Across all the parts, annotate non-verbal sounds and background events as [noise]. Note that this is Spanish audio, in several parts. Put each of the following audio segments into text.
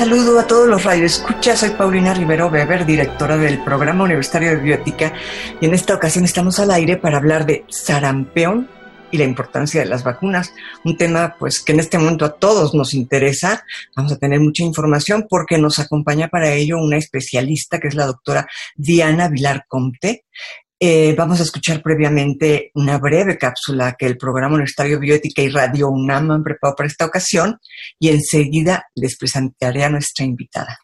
Saludo a todos los radioescuchas. Soy Paulina Rivero Weber, directora del Programa Universitario de Biótica, y en esta ocasión estamos al aire para hablar de sarampión y la importancia de las vacunas, un tema pues que en este momento a todos nos interesa. Vamos a tener mucha información porque nos acompaña para ello una especialista que es la doctora Diana Vilar Comte. Eh, vamos a escuchar previamente una breve cápsula que el Programa Universitario Bioética y Radio UNAM han preparado para esta ocasión y enseguida les presentaré a nuestra invitada.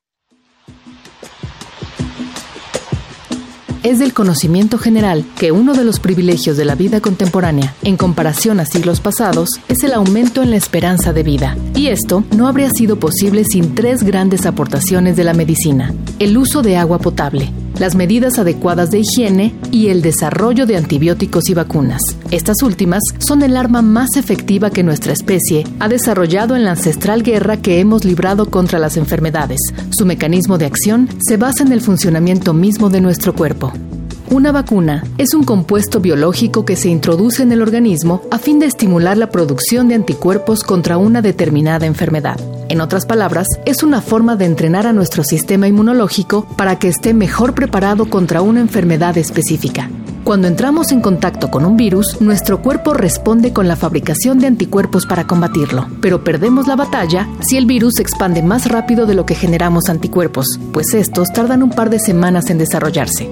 Es del conocimiento general que uno de los privilegios de la vida contemporánea, en comparación a siglos pasados, es el aumento en la esperanza de vida. Y esto no habría sido posible sin tres grandes aportaciones de la medicina. El uso de agua potable, las medidas adecuadas de higiene y el desarrollo de antibióticos y vacunas. Estas últimas son el arma más efectiva que nuestra especie ha desarrollado en la ancestral guerra que hemos librado contra las enfermedades. Su mecanismo de acción se basa en el funcionamiento mismo de nuestro cuerpo. Una vacuna es un compuesto biológico que se introduce en el organismo a fin de estimular la producción de anticuerpos contra una determinada enfermedad. En otras palabras, es una forma de entrenar a nuestro sistema inmunológico para que esté mejor preparado contra una enfermedad específica. Cuando entramos en contacto con un virus, nuestro cuerpo responde con la fabricación de anticuerpos para combatirlo, pero perdemos la batalla si el virus se expande más rápido de lo que generamos anticuerpos, pues estos tardan un par de semanas en desarrollarse.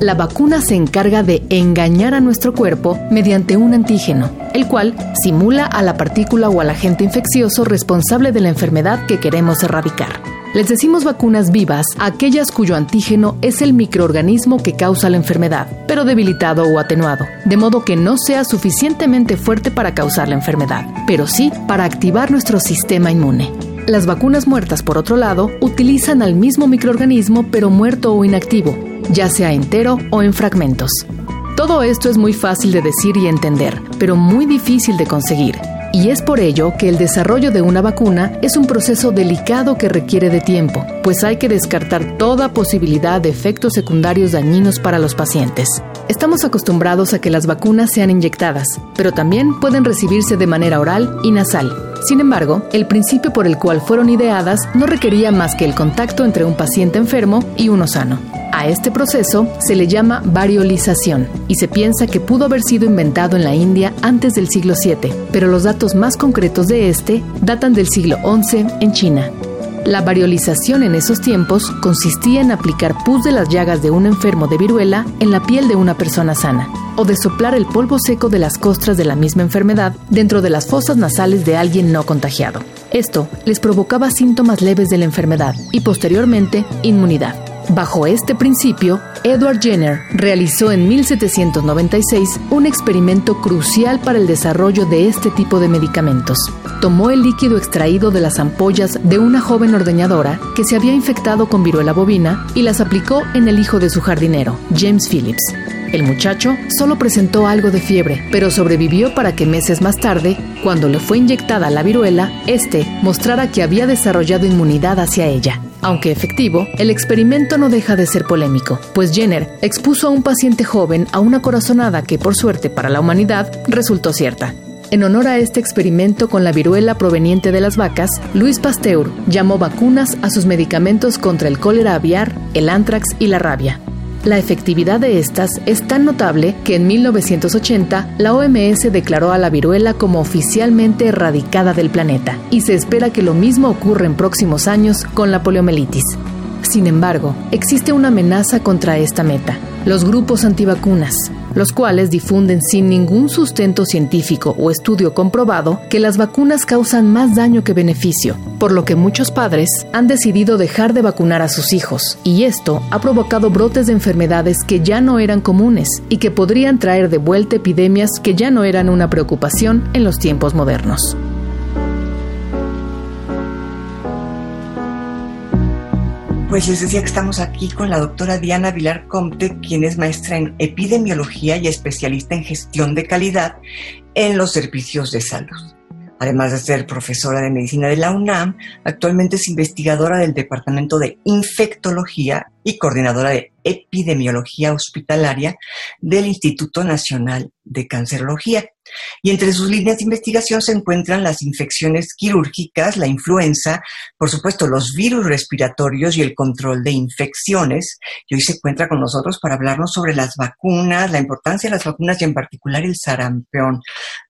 La vacuna se encarga de engañar a nuestro cuerpo mediante un antígeno, el cual simula a la partícula o al agente infeccioso responsable de la enfermedad que queremos erradicar. Les decimos vacunas vivas aquellas cuyo antígeno es el microorganismo que causa la enfermedad, pero debilitado o atenuado, de modo que no sea suficientemente fuerte para causar la enfermedad, pero sí para activar nuestro sistema inmune. Las vacunas muertas, por otro lado, utilizan al mismo microorganismo pero muerto o inactivo, ya sea entero o en fragmentos. Todo esto es muy fácil de decir y entender, pero muy difícil de conseguir. Y es por ello que el desarrollo de una vacuna es un proceso delicado que requiere de tiempo, pues hay que descartar toda posibilidad de efectos secundarios dañinos para los pacientes. Estamos acostumbrados a que las vacunas sean inyectadas, pero también pueden recibirse de manera oral y nasal. Sin embargo, el principio por el cual fueron ideadas no requería más que el contacto entre un paciente enfermo y uno sano. A este proceso se le llama variolización y se piensa que pudo haber sido inventado en la India antes del siglo VII, pero los datos más concretos de este datan del siglo XI en China. La variolización en esos tiempos consistía en aplicar pus de las llagas de un enfermo de viruela en la piel de una persona sana, o de soplar el polvo seco de las costras de la misma enfermedad dentro de las fosas nasales de alguien no contagiado. Esto les provocaba síntomas leves de la enfermedad y posteriormente inmunidad. Bajo este principio, Edward Jenner realizó en 1796 un experimento crucial para el desarrollo de este tipo de medicamentos. Tomó el líquido extraído de las ampollas de una joven ordeñadora que se había infectado con viruela bovina y las aplicó en el hijo de su jardinero, James Phillips. El muchacho solo presentó algo de fiebre, pero sobrevivió para que meses más tarde, cuando le fue inyectada la viruela, este mostrara que había desarrollado inmunidad hacia ella. Aunque efectivo, el experimento no deja de ser polémico, pues Jenner expuso a un paciente joven a una corazonada que, por suerte para la humanidad, resultó cierta. En honor a este experimento con la viruela proveniente de las vacas, Luis Pasteur llamó vacunas a sus medicamentos contra el cólera aviar, el antrax y la rabia. La efectividad de estas es tan notable que en 1980 la OMS declaró a la viruela como oficialmente erradicada del planeta y se espera que lo mismo ocurra en próximos años con la poliomielitis. Sin embargo, existe una amenaza contra esta meta, los grupos antivacunas. Los cuales difunden sin ningún sustento científico o estudio comprobado que las vacunas causan más daño que beneficio, por lo que muchos padres han decidido dejar de vacunar a sus hijos, y esto ha provocado brotes de enfermedades que ya no eran comunes y que podrían traer de vuelta epidemias que ya no eran una preocupación en los tiempos modernos. Pues les decía que estamos aquí con la doctora Diana Vilar Comte, quien es maestra en epidemiología y especialista en gestión de calidad en los servicios de salud. Además de ser profesora de medicina de la UNAM, actualmente es investigadora del Departamento de Infectología y coordinadora de epidemiología hospitalaria del Instituto Nacional de Cancerología. Y entre sus líneas de investigación se encuentran las infecciones quirúrgicas, la influenza, por supuesto los virus respiratorios y el control de infecciones. Y hoy se encuentra con nosotros para hablarnos sobre las vacunas, la importancia de las vacunas y en particular el sarampión.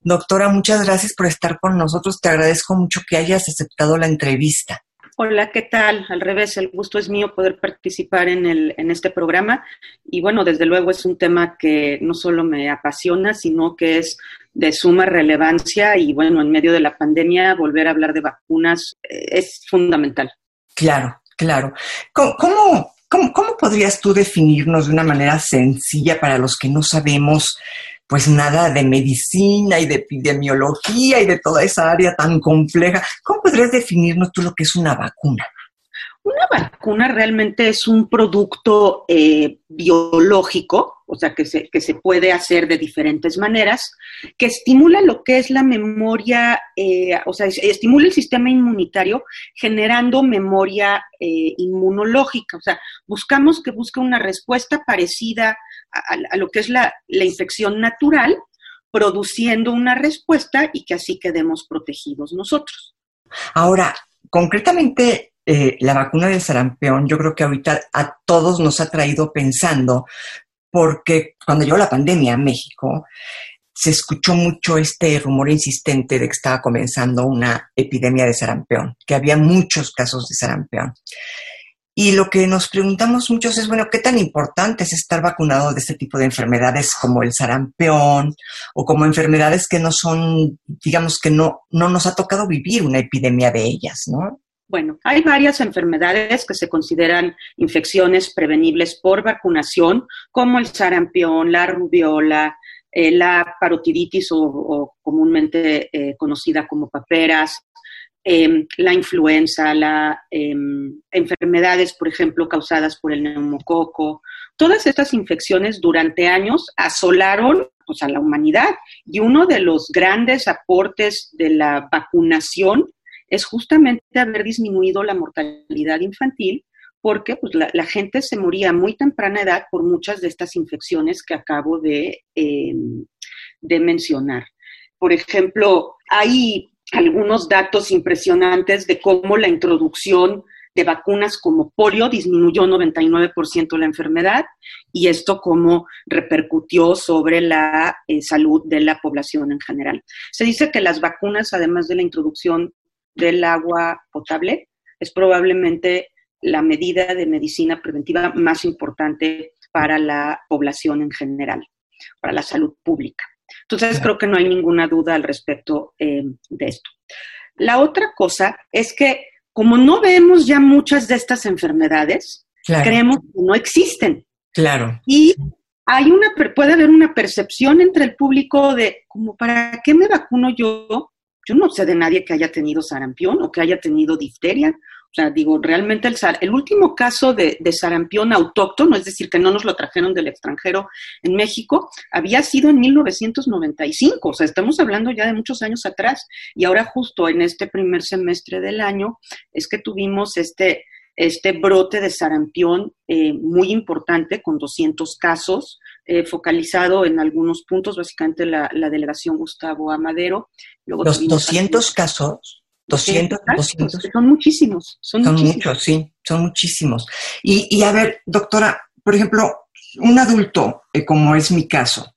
Doctora, muchas gracias por estar con nosotros. Te agradezco mucho que hayas aceptado la entrevista. Hola, ¿qué tal? Al revés, el gusto es mío poder participar en, el, en este programa. Y bueno, desde luego es un tema que no solo me apasiona, sino que es de suma relevancia y bueno, en medio de la pandemia volver a hablar de vacunas eh, es fundamental. Claro, claro. ¿Cómo, cómo, cómo podrías tú definirnos de una manera sencilla para los que no sabemos pues nada de medicina y de epidemiología y de toda esa área tan compleja. ¿Cómo podrías definirnos tú lo que es una vacuna? Una vacuna realmente es un producto eh, biológico, o sea, que se, que se puede hacer de diferentes maneras, que estimula lo que es la memoria, eh, o sea, estimula el sistema inmunitario generando memoria eh, inmunológica. O sea, buscamos que busque una respuesta parecida a, lo que es la, la infección natural, produciendo una respuesta y que así quedemos protegidos nosotros. Ahora, concretamente, eh, la vacuna del sarampión, yo creo que ahorita a todos nos ha traído pensando, porque cuando llegó la pandemia a México, se escuchó mucho este rumor insistente de que estaba comenzando una epidemia de sarampión, que había muchos casos de sarampión. Y lo que nos preguntamos muchos es, bueno, ¿qué tan importante es estar vacunado de este tipo de enfermedades como el sarampión o como enfermedades que no son, digamos que no, no nos ha tocado vivir una epidemia de ellas, ¿no? Bueno, hay varias enfermedades que se consideran infecciones prevenibles por vacunación, como el sarampión, la rubiola, eh, la parotiditis o, comúnmente eh, conocida como paperas, em, la influenza, las em, enfermedades, por ejemplo, causadas por el neumococo. Todas estas infecciones durante años asolaron pues, a la humanidad y uno de los grandes aportes de la vacunación es justamente haber disminuido la mortalidad infantil porque pues, la, gente se moría a muy temprana edad por muchas de estas infecciones que acabo de, em, de mencionar. Por ejemplo, hay algunos datos impresionantes de cómo la introducción de vacunas como polio disminuyó 99% la enfermedad y esto cómo repercutió sobre la eh, salud de la población en general. Se dice que las vacunas, además de la introducción del agua potable es probablemente la medida de medicina preventiva más importante para la población en general, para la salud pública. Entonces, creo que no hay ninguna duda al respecto eh, de esto. La otra cosa es que como no vemos ya muchas de estas enfermedades, creemos que no existen. Claro. Y hay una, puede haber una percepción entre el público de, como, ¿para qué me vacuno yo yo no sé de nadie que haya tenido sarampión o que haya tenido difteria. O sea, digo, realmente el, el último caso de, sarampión autóctono, es decir, que no nos lo trajeron del extranjero en México, había sido en 1995. O sea, estamos hablando ya de muchos años atrás. Y ahora justo en este primer semestre del año es que tuvimos este, este brote de sarampión eh, muy importante con 200 casos eh, focalizado en algunos puntos, básicamente la, delegación Gustavo Amadero. Luego Los 200 casos. 200, Son muchísimos. Son, muchos, sí, son muchísimos. Y, a ver, doctora, por ejemplo, un adulto, eh, como es mi caso,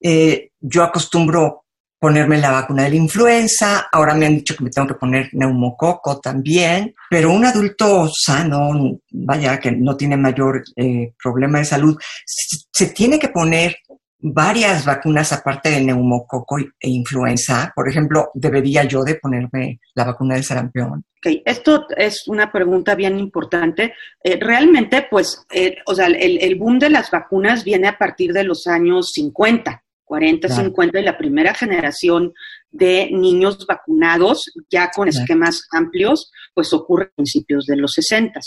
eh, yo acostumbro ponerme la vacuna de la influenza, ahora me han dicho que me tengo que poner neumococo también, pero un adulto sano, vaya, que no tiene mayor eh, problema de salud, se, tiene que poner varias vacunas aparte de neumococo e influenza. Por ejemplo, ¿debería yo de ponerme la vacuna del sarampión? Okay. Esto es una pregunta bien importante. Eh, realmente, pues, eh, o sea, el, el, boom de las vacunas viene a partir de los años 50, 40, claro. 50, y la primera generación de niños vacunados ya con claro. esquemas amplios, pues ocurre a principios de los 60.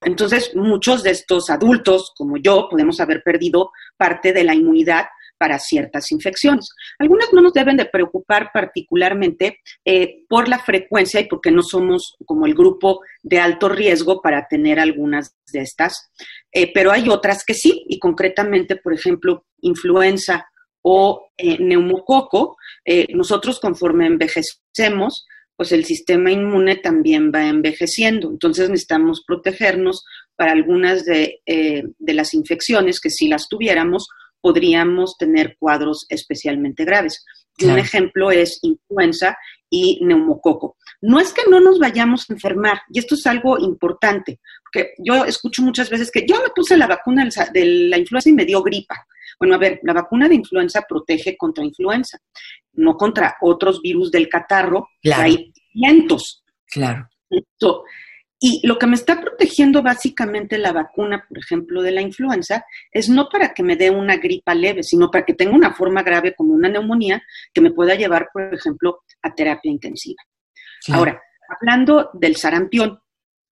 Entonces, muchos de estos adultos, como yo, podemos haber perdido parte de la inmunidad para ciertas infecciones. Algunas no nos deben de preocupar particularmente eh, por la frecuencia y porque no somos como el grupo de alto riesgo para tener algunas de estas, eh, pero hay otras que sí, y concretamente, por ejemplo, influenza o eh, neumococo, nosotros conforme envejecemos, pues el sistema inmune también va envejeciendo. Entonces necesitamos protegernos para algunas de, eh, de, las infecciones que si las tuviéramos podríamos tener cuadros especialmente graves. Claro. Un ejemplo es influenza y neumococo. No es que no nos vayamos a enfermar, y esto es algo importante, porque yo escucho muchas veces que yo me puse la vacuna de la influenza y me dio gripa. Bueno, a ver, la vacuna de influenza protege contra influenza, no contra otros virus del catarro, claro. hay cientos. Claro. Esto, y lo que me está protegiendo básicamente la vacuna, por ejemplo, de la influenza, es no para que me dé una gripa leve, sino para que tenga una forma grave como una neumonía que me pueda llevar, por ejemplo, a terapia intensiva. Ahora, hablando del sarampión,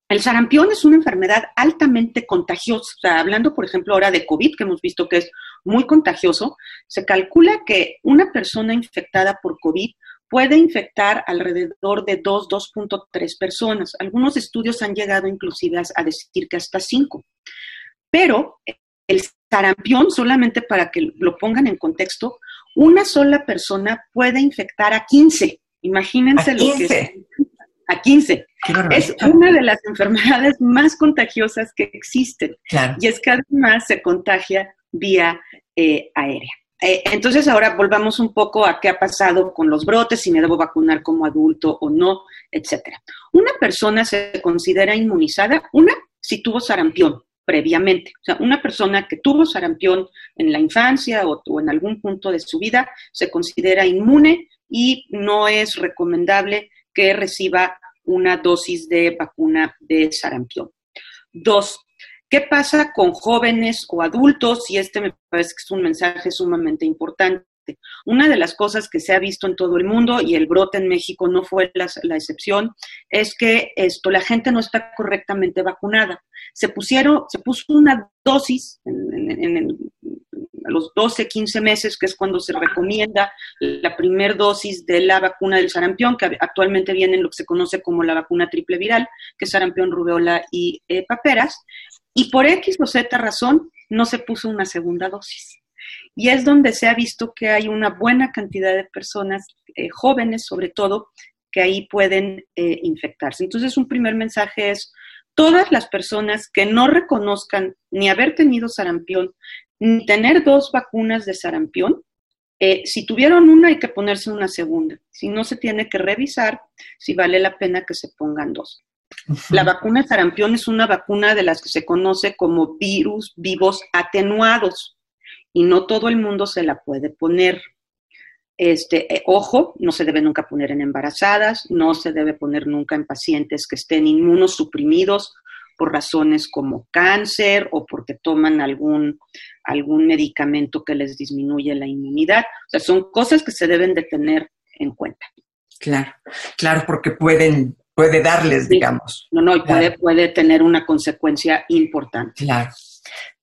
el sarampión es una enfermedad altamente contagiosa. O sea, hablando, por ejemplo, ahora de COVID, que hemos visto que es muy contagioso, se calcula que una persona infectada por COVID puede infectar alrededor de 2, 2.3 personas. Algunos estudios han llegado inclusive a decir que hasta 5. Pero el sarampión, solamente para que lo pongan en contexto, una sola persona puede infectar a 15. Imagínense ¿A 15? lo que es. A 15. Es una de las enfermedades más contagiosas que existen. Claro. Y es que además se contagia vía eh, aérea. Eh, entonces ahora volvamos un poco a qué ha pasado con los brotes, si me debo vacunar como adulto o no, etcétera. Una persona se considera inmunizada, una, si tuvo sarampión previamente. O sea, una persona que tuvo sarampión en la infancia o, o en algún punto de su vida se considera inmune y no es recomendable que reciba una dosis de vacuna de sarampión. Dos, ¿Qué pasa con jóvenes o adultos? Y este me parece que es un mensaje sumamente importante. Una de las cosas que se ha visto en todo el mundo, y el brote en México no fue la, excepción, es que esto, la gente no está correctamente vacunada. Se pusieron, se puso una dosis en, a los 12, 15 meses, que es cuando se recomienda la primer dosis de la vacuna del sarampión, que actualmente viene en lo que se conoce como la vacuna triple viral, que es sarampión, rubeola y eh, paperas, y por X o Z razón no se puso una segunda dosis. Y es donde se ha visto que hay una buena cantidad de personas, eh, jóvenes sobre todo, que ahí pueden eh, infectarse. Entonces, un primer mensaje es, todas las personas que no reconozcan ni haber tenido sarampión, ni tener dos vacunas de sarampión, eh, si tuvieron una hay que ponerse una segunda. Si no, se tiene que revisar si vale la pena que se pongan dos. Uh -huh. La vacuna de sarampión es una vacuna de las que se conoce como virus vivos atenuados y no todo el mundo se la puede poner. Este, eh, ojo, no se debe nunca poner en embarazadas, no se debe poner nunca en pacientes que estén inmunosuprimidos por razones como cáncer o porque toman algún, algún medicamento que les disminuye la inmunidad. O sea, son cosas que se deben de tener en cuenta. Claro, claro, porque pueden, puede darles, Sí. digamos. No, no, y Claro. puede, puede tener una consecuencia importante. Claro,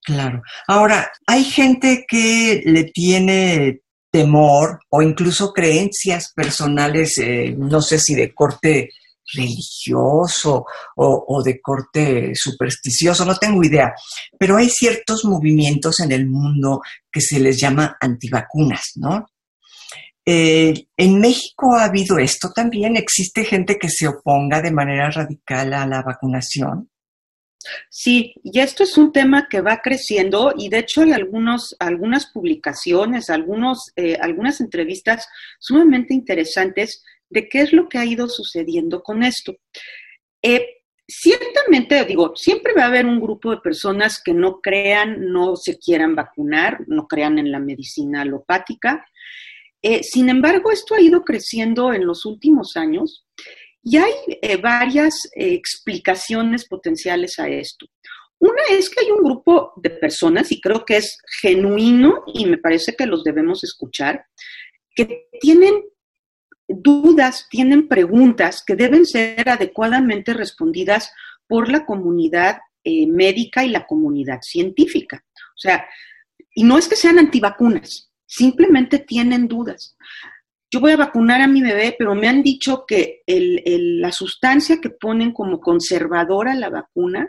claro. Ahora, hay gente que le tiene temor o incluso creencias personales, eh, no sé si de corte religioso o, o de corte supersticioso, no tengo idea, pero hay ciertos movimientos en el mundo que se les llama antivacunas, ¿no? Eh, en México ha habido esto también, existe gente que se oponga de manera radical a la vacunación. Sí, y esto es un tema que va creciendo y de hecho hay algunos, algunas publicaciones, algunos, eh, algunas entrevistas sumamente interesantes de qué es lo que ha ido sucediendo con esto. Eh, ciertamente, digo, siempre va a haber un grupo de personas que no crean, no se quieran vacunar, no crean en la medicina alopática. Eh, sin embargo, esto ha ido creciendo en los últimos años y hay eh, varias eh, explicaciones potenciales a esto. Una es que hay un grupo de personas, y creo que es genuino, y me parece que los debemos escuchar, que tienen dudas, tienen preguntas que deben ser adecuadamente respondidas por la comunidad médica y la comunidad científica. O sea, y no es que sean antivacunas, simplemente tienen dudas. Yo voy a vacunar a mi bebé, pero me han dicho que la sustancia que ponen como conservadora la vacuna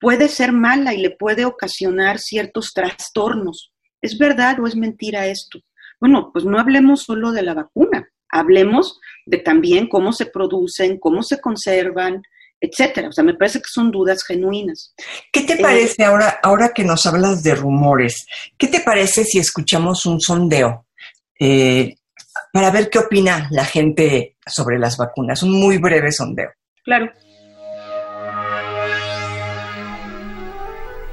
puede ser mala y le puede ocasionar ciertos trastornos. ¿Es verdad o es mentira esto? Bueno, pues no hablemos solo de la vacuna, hablemos de también cómo se producen, cómo se conservan, etcétera. O sea, me parece que son dudas genuinas. ¿Qué te parece eh, ahora, ahora que nos hablas de rumores? ¿Qué te parece si escuchamos un sondeo eh, para ver qué opina la gente sobre las vacunas? Un muy breve sondeo. Claro.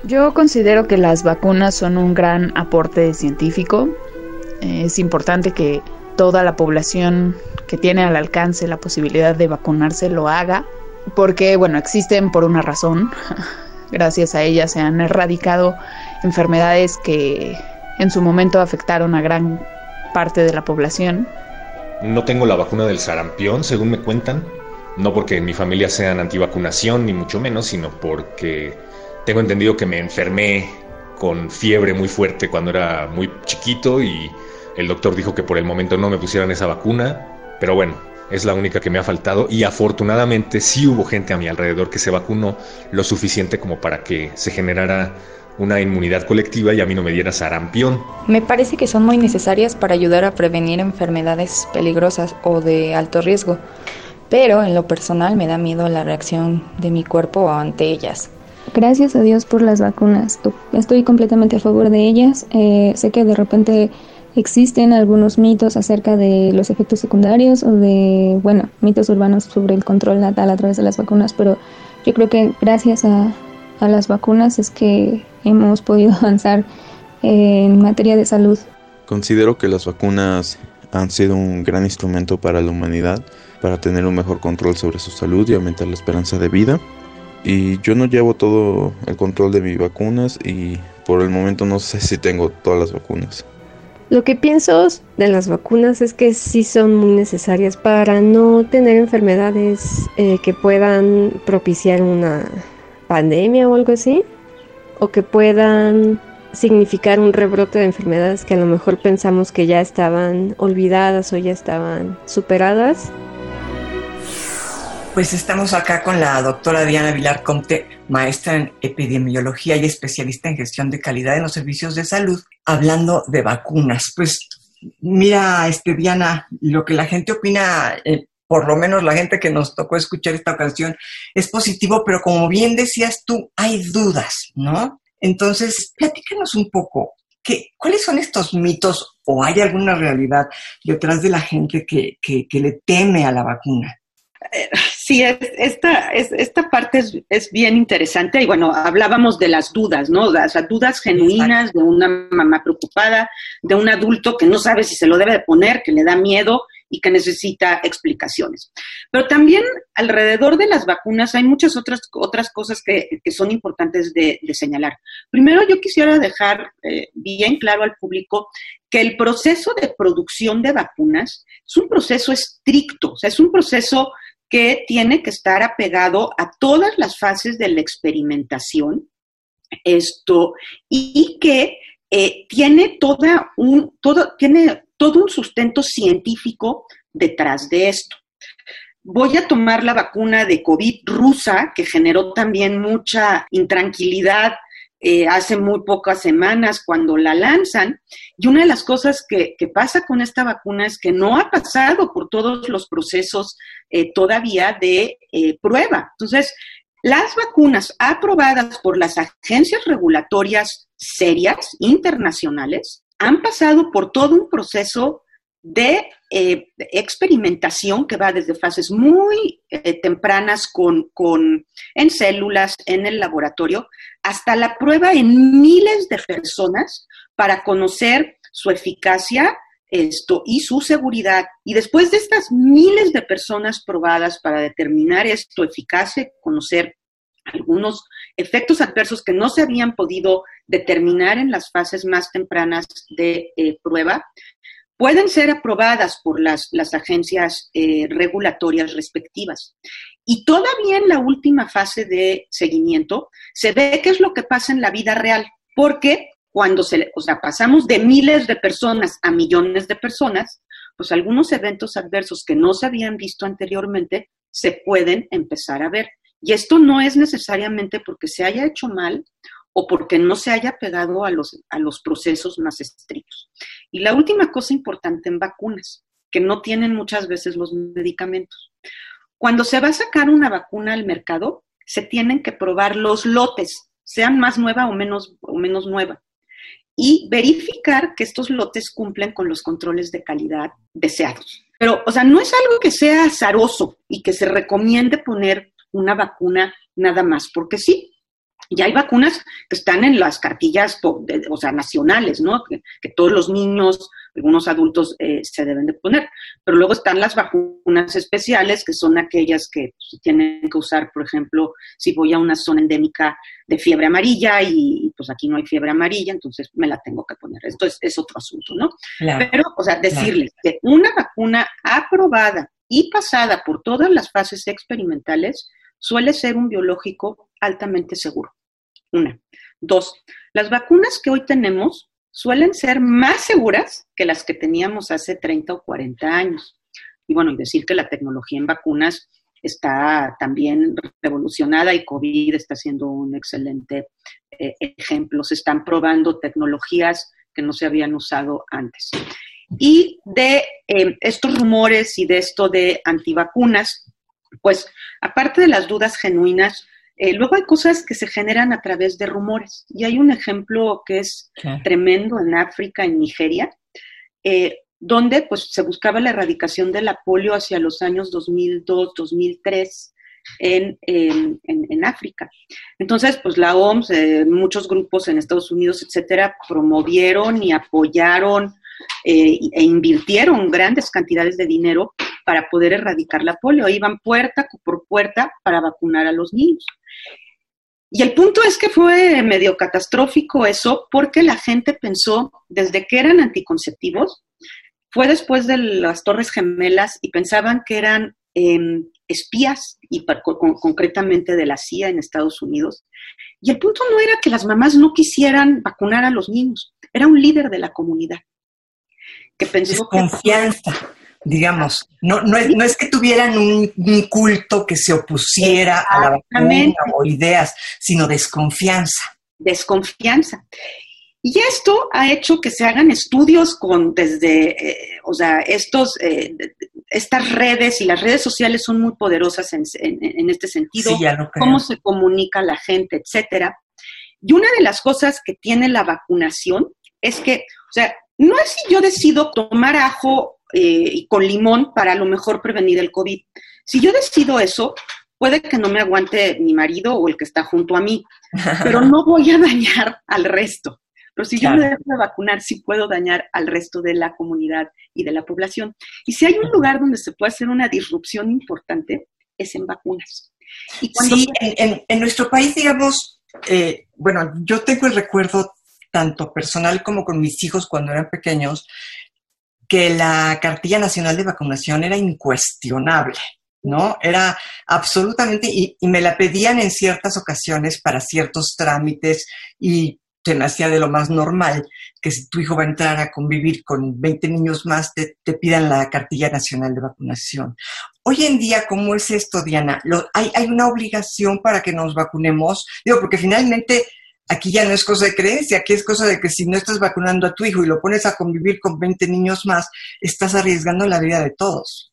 Yo considero que las vacunas son un gran aporte científico. Es importante que toda la población que tiene al alcance la posibilidad de vacunarse lo haga, porque bueno, existen por una razón. [laughs] Gracias a ellas se han erradicado enfermedades que en su momento afectaron a gran parte de la población. No tengo la vacuna del sarampión, según me cuentan. No porque en mi familia sean antivacunación, ni mucho menos, sino porque tengo entendido que me enfermé con fiebre muy fuerte cuando era muy chiquito y el doctor dijo que por el momento no me pusieran esa vacuna, pero bueno, es la única que me ha faltado y afortunadamente sí hubo gente a mi alrededor que se vacunó lo suficiente como para que se generara una inmunidad colectiva y a mí no me diera sarampión. Me parece que son muy necesarias para ayudar a prevenir enfermedades peligrosas o de alto riesgo, pero en lo personal me da miedo la reacción de mi cuerpo ante ellas. Gracias a Dios por las vacunas. Estoy completamente a favor de ellas. Eh, sé que de repente Existen algunos mitos acerca de los efectos secundarios o de, bueno, mitos urbanos sobre el control natal a través de las vacunas, pero yo creo que gracias a, las vacunas es que hemos podido [laughs] avanzar en materia de salud. Considero que las vacunas han sido un gran instrumento para la humanidad, para tener un mejor control sobre su salud y aumentar la esperanza de vida. Y yo no llevo todo el control de mis vacunas y por el momento no sé si tengo todas las vacunas. Lo que pienso de las vacunas es que sí son muy necesarias para no tener enfermedades eh, que puedan propiciar una pandemia o algo así, o que puedan significar un rebrote de enfermedades que a lo mejor pensamos que ya estaban olvidadas o ya estaban superadas. Pues estamos acá con la doctora Diana Vilar Comte, maestra en epidemiología y especialista en gestión de calidad en los servicios de salud, hablando de vacunas. Pues mira, este, Diana, lo que la gente opina, eh, por lo menos la gente que nos tocó escuchar esta ocasión, es positivo, pero como bien decías tú, hay dudas, ¿no? Entonces, platícanos un poco. ¿Qué, ¿Cuáles son estos mitos o hay alguna realidad detrás de la gente que, que le teme a la vacuna? Sí, esta, esta parte es, bien interesante. Y bueno, hablábamos de las dudas, ¿no? O sea, dudas genuinas de una mamá preocupada, de un adulto que no sabe si se lo debe de poner, que le da miedo y que necesita explicaciones. Pero también alrededor de las vacunas hay muchas otras, otras cosas que, son importantes de, señalar. Primero, yo quisiera dejar eh, bien claro al público que el proceso de producción de vacunas es un proceso estricto, o sea, es un proceso que tiene que estar apegado a todas las fases de la experimentación, esto, y que eh, tiene, toda un, todo, tiene todo un sustento científico detrás de esto. Voy a tomar la vacuna de COVID rusa, que generó también mucha intranquilidad eh, hace muy pocas semanas cuando la lanzan. Y una de las cosas que, pasa con esta vacuna es que no ha pasado por todos los procesos eh, todavía de eh, prueba. Entonces, las vacunas aprobadas por las agencias regulatorias serias internacionales han pasado por todo un proceso de experimentación que va desde fases muy tempranas con, con, en células, en el laboratorio, hasta la prueba en miles de personas para conocer su eficacia esto y su seguridad. Y después de estas miles de personas probadas para determinar esto eficacia, conocer algunos efectos adversos que no se habían podido determinar en las fases más tempranas de eh, prueba, pueden ser aprobadas por las, las agencias eh, regulatorias respectivas. Y todavía en la última fase de seguimiento se ve qué es lo que pasa en la vida real, porque cuando se, o sea, pasamos de miles de personas a millones de personas, pues algunos eventos adversos que no se habían visto anteriormente se pueden empezar a ver. Y esto no es necesariamente porque se haya hecho mal o porque no se haya pegado a los, a los procesos más estrictos. Y la última cosa importante en vacunas, que no tienen muchas veces los medicamentos. Cuando se va a sacar una vacuna al mercado, se tienen que probar los lotes, sean más nueva o menos, o menos nueva, y verificar que estos lotes cumplen con los controles de calidad deseados. Pero, o sea, no es algo que sea azaroso y que se recomiende poner una vacuna nada más, porque sí, ya hay vacunas que están en las cartillas, o sea, nacionales, ¿no? Que, todos los niños, algunos adultos eh, se deben de poner. Pero luego están las vacunas especiales, que son aquellas que tienen que usar, por ejemplo, si voy a una zona endémica de fiebre amarilla y, pues aquí no hay fiebre amarilla, entonces me la tengo que poner. Esto es, otro asunto, ¿no? Pero, o sea, decirles que una vacuna aprobada y pasada por todas las fases experimentales suele ser un biológico altamente seguro. Una. Dos, las vacunas que hoy tenemos suelen ser más seguras que las que teníamos hace 30 o 40 años. Y bueno, y decir que la tecnología en vacunas está también revolucionada y COVID está siendo un excelente eh, ejemplo. Se están probando tecnologías que no se habían usado antes. Y de eh, estos rumores y de esto de antivacunas, pues aparte de las dudas genuinas, eh, luego hay cosas que se generan a través de rumores. Y hay un ejemplo que es tremendo en África, en Nigeria, eh, donde pues, se buscaba la erradicación de la polio hacia los años 2002, 2003 en, en, África. Entonces, pues la OMS, eh, muchos grupos en Estados Unidos, etcétera, promovieron y apoyaron e invirtieron grandes cantidades de dinero para poder erradicar la polio. Iban puerta por puerta para vacunar a los niños. Y el punto es que fue medio catastrófico eso porque la gente pensó, desde que eran anticonceptivos, fue después de las Torres Gemelas y pensaban que eran em, espías, y concretamente de la CIA en Estados Unidos. Y el punto no era que las mamás no quisieran vacunar a los niños, era un líder de la comunidad que pensó confianza digamos, no, no, es, no es que tuvieran un, culto que se opusiera a la vacuna o ideas, sino desconfianza. Desconfianza. Y esto ha hecho que se hagan estudios con desde, eh, o sea, estos, eh, estas redes y las redes sociales son muy poderosas en, en, este sentido, cómo se comunica la gente, etcétera. Y una de las cosas que tiene la vacunación es que, o sea, no es si yo decido tomar ajo eh, y con limón para a lo mejor prevenir el COVID. Si yo decido eso, puede que no me aguante mi marido o el que está junto a mí, pero no [laughs] voy a dañar al resto. Pero si yo me dejo de vacunar, sí puedo dañar al resto de la comunidad y de la población. Y si hay un lugar donde se puede hacer una disrupción importante, es en vacunas. Y sí, en, nuestro país, digamos, eh, bueno, yo tengo el recuerdo tanto personal como con mis hijos cuando eran pequeños, que la cartilla nacional de vacunación era incuestionable, ¿no? Era absolutamente, y, me la pedían en ciertas ocasiones para ciertos trámites y se me de lo más normal que si tu hijo va a entrar a convivir con 20 niños más, te, pidan la cartilla nacional de vacunación. Hoy en día, ¿cómo es esto, Diana? hay, ¿Hay una obligación para que nos vacunemos? Digo, porque finalmente Aquí ya no es cosa de creencia, aquí es cosa de que si no estás vacunando a tu hijo y lo pones a convivir con 20 niños más, estás arriesgando la vida de todos.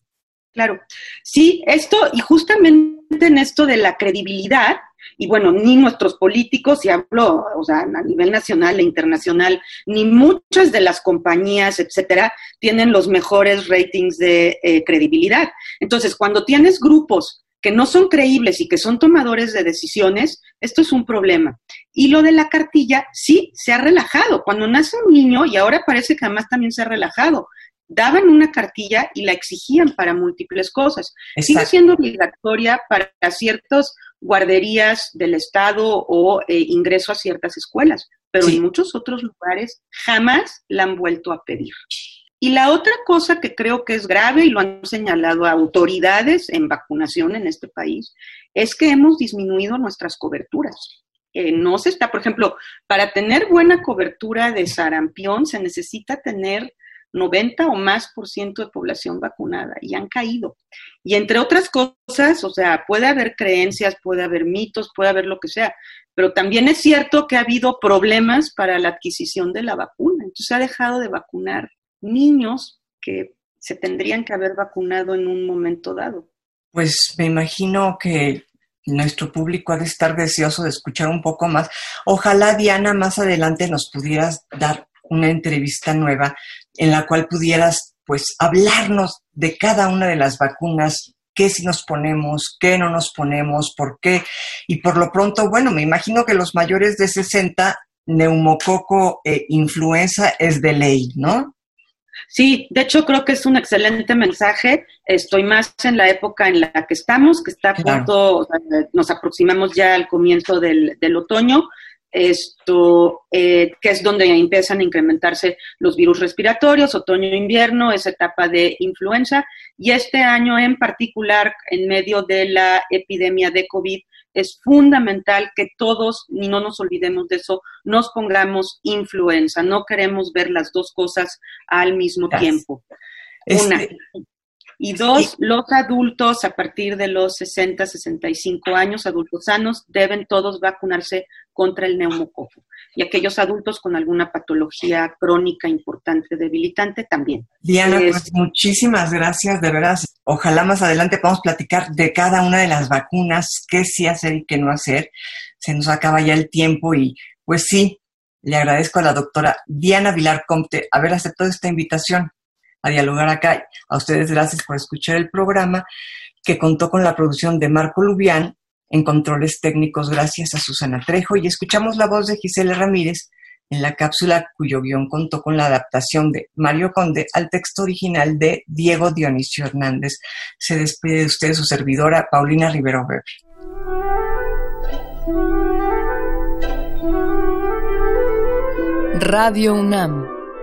Claro, sí, esto y justamente en esto de la credibilidad y bueno, ni nuestros políticos, y hablo, o sea, a nivel nacional e internacional, ni muchas de las compañías, etcétera, tienen los mejores ratings de eh, credibilidad. Entonces, cuando tienes grupos que no son creíbles y que son tomadores de decisiones, esto es un problema. Y lo de la cartilla, sí, se ha relajado. Cuando nace un niño, y ahora parece que además también se ha relajado, daban una cartilla y la exigían para múltiples cosas. Sigue siendo obligatoria para ciertas guarderías del Estado o eh, ingreso a ciertas escuelas, pero en muchos otros lugares jamás la han vuelto a pedir. Y la otra cosa que creo que es grave, y lo han señalado autoridades en vacunación en este país, es que hemos disminuido nuestras coberturas. Eh, no se está, por ejemplo, para tener buena cobertura de sarampión se necesita tener 90 o más por ciento de población vacunada y han caído. Y entre otras cosas, o sea, puede haber creencias, puede haber mitos, puede haber lo que sea, pero también es cierto que ha habido problemas para la adquisición de la vacuna. Entonces se ha dejado de vacunar niños que se tendrían que haber vacunado en un momento dado. Pues me imagino que nuestro público ha de estar deseoso de escuchar un poco más. Ojalá, Diana, más adelante nos pudieras dar una entrevista nueva en la cual pudieras pues hablarnos de cada una de las vacunas, qué si nos ponemos, qué no nos ponemos, por qué. Y por lo pronto, bueno, me imagino que los mayores de 60, neumococo e influenza es de ley, ¿no? Sí, de hecho creo que es un excelente mensaje. Estoy más en la época en la que estamos, que está a punto, nos aproximamos ya al comienzo del, del otoño. Esto, eh, que es donde empiezan a incrementarse los virus respiratorios, otoño-invierno, esa etapa de influenza, y este año en particular, en medio de la epidemia de COVID, es fundamental que todos, y no nos olvidemos de eso, nos pongamos influenza. No queremos ver las dos cosas al mismo tiempo. Una, este, y dos, los adultos a partir de los 60, 65 años, adultos sanos, deben todos vacunarse contra el neumococo. Y aquellos adultos con alguna patología crónica importante, debilitante, también. Diana, pues muchísimas gracias, de verdad. Ojalá más adelante podamos platicar de cada una de las vacunas, qué sí hacer y qué no hacer. Se nos acaba ya el tiempo y pues sí, le agradezco a la doctora Diana Vilar Comte haber aceptado esta invitación a dialogar acá. A ustedes gracias por escuchar el programa que contó con la producción de Marco Lubián en controles técnicos gracias a Susana Trejo y escuchamos la voz de Gisela Ramírez en la cápsula cuyo guion contó con la adaptación de Mario Conde al texto original de Diego Dionisio Hernández. Se despide de usted su servidora Paulina Rivero Weber. Radio UNAM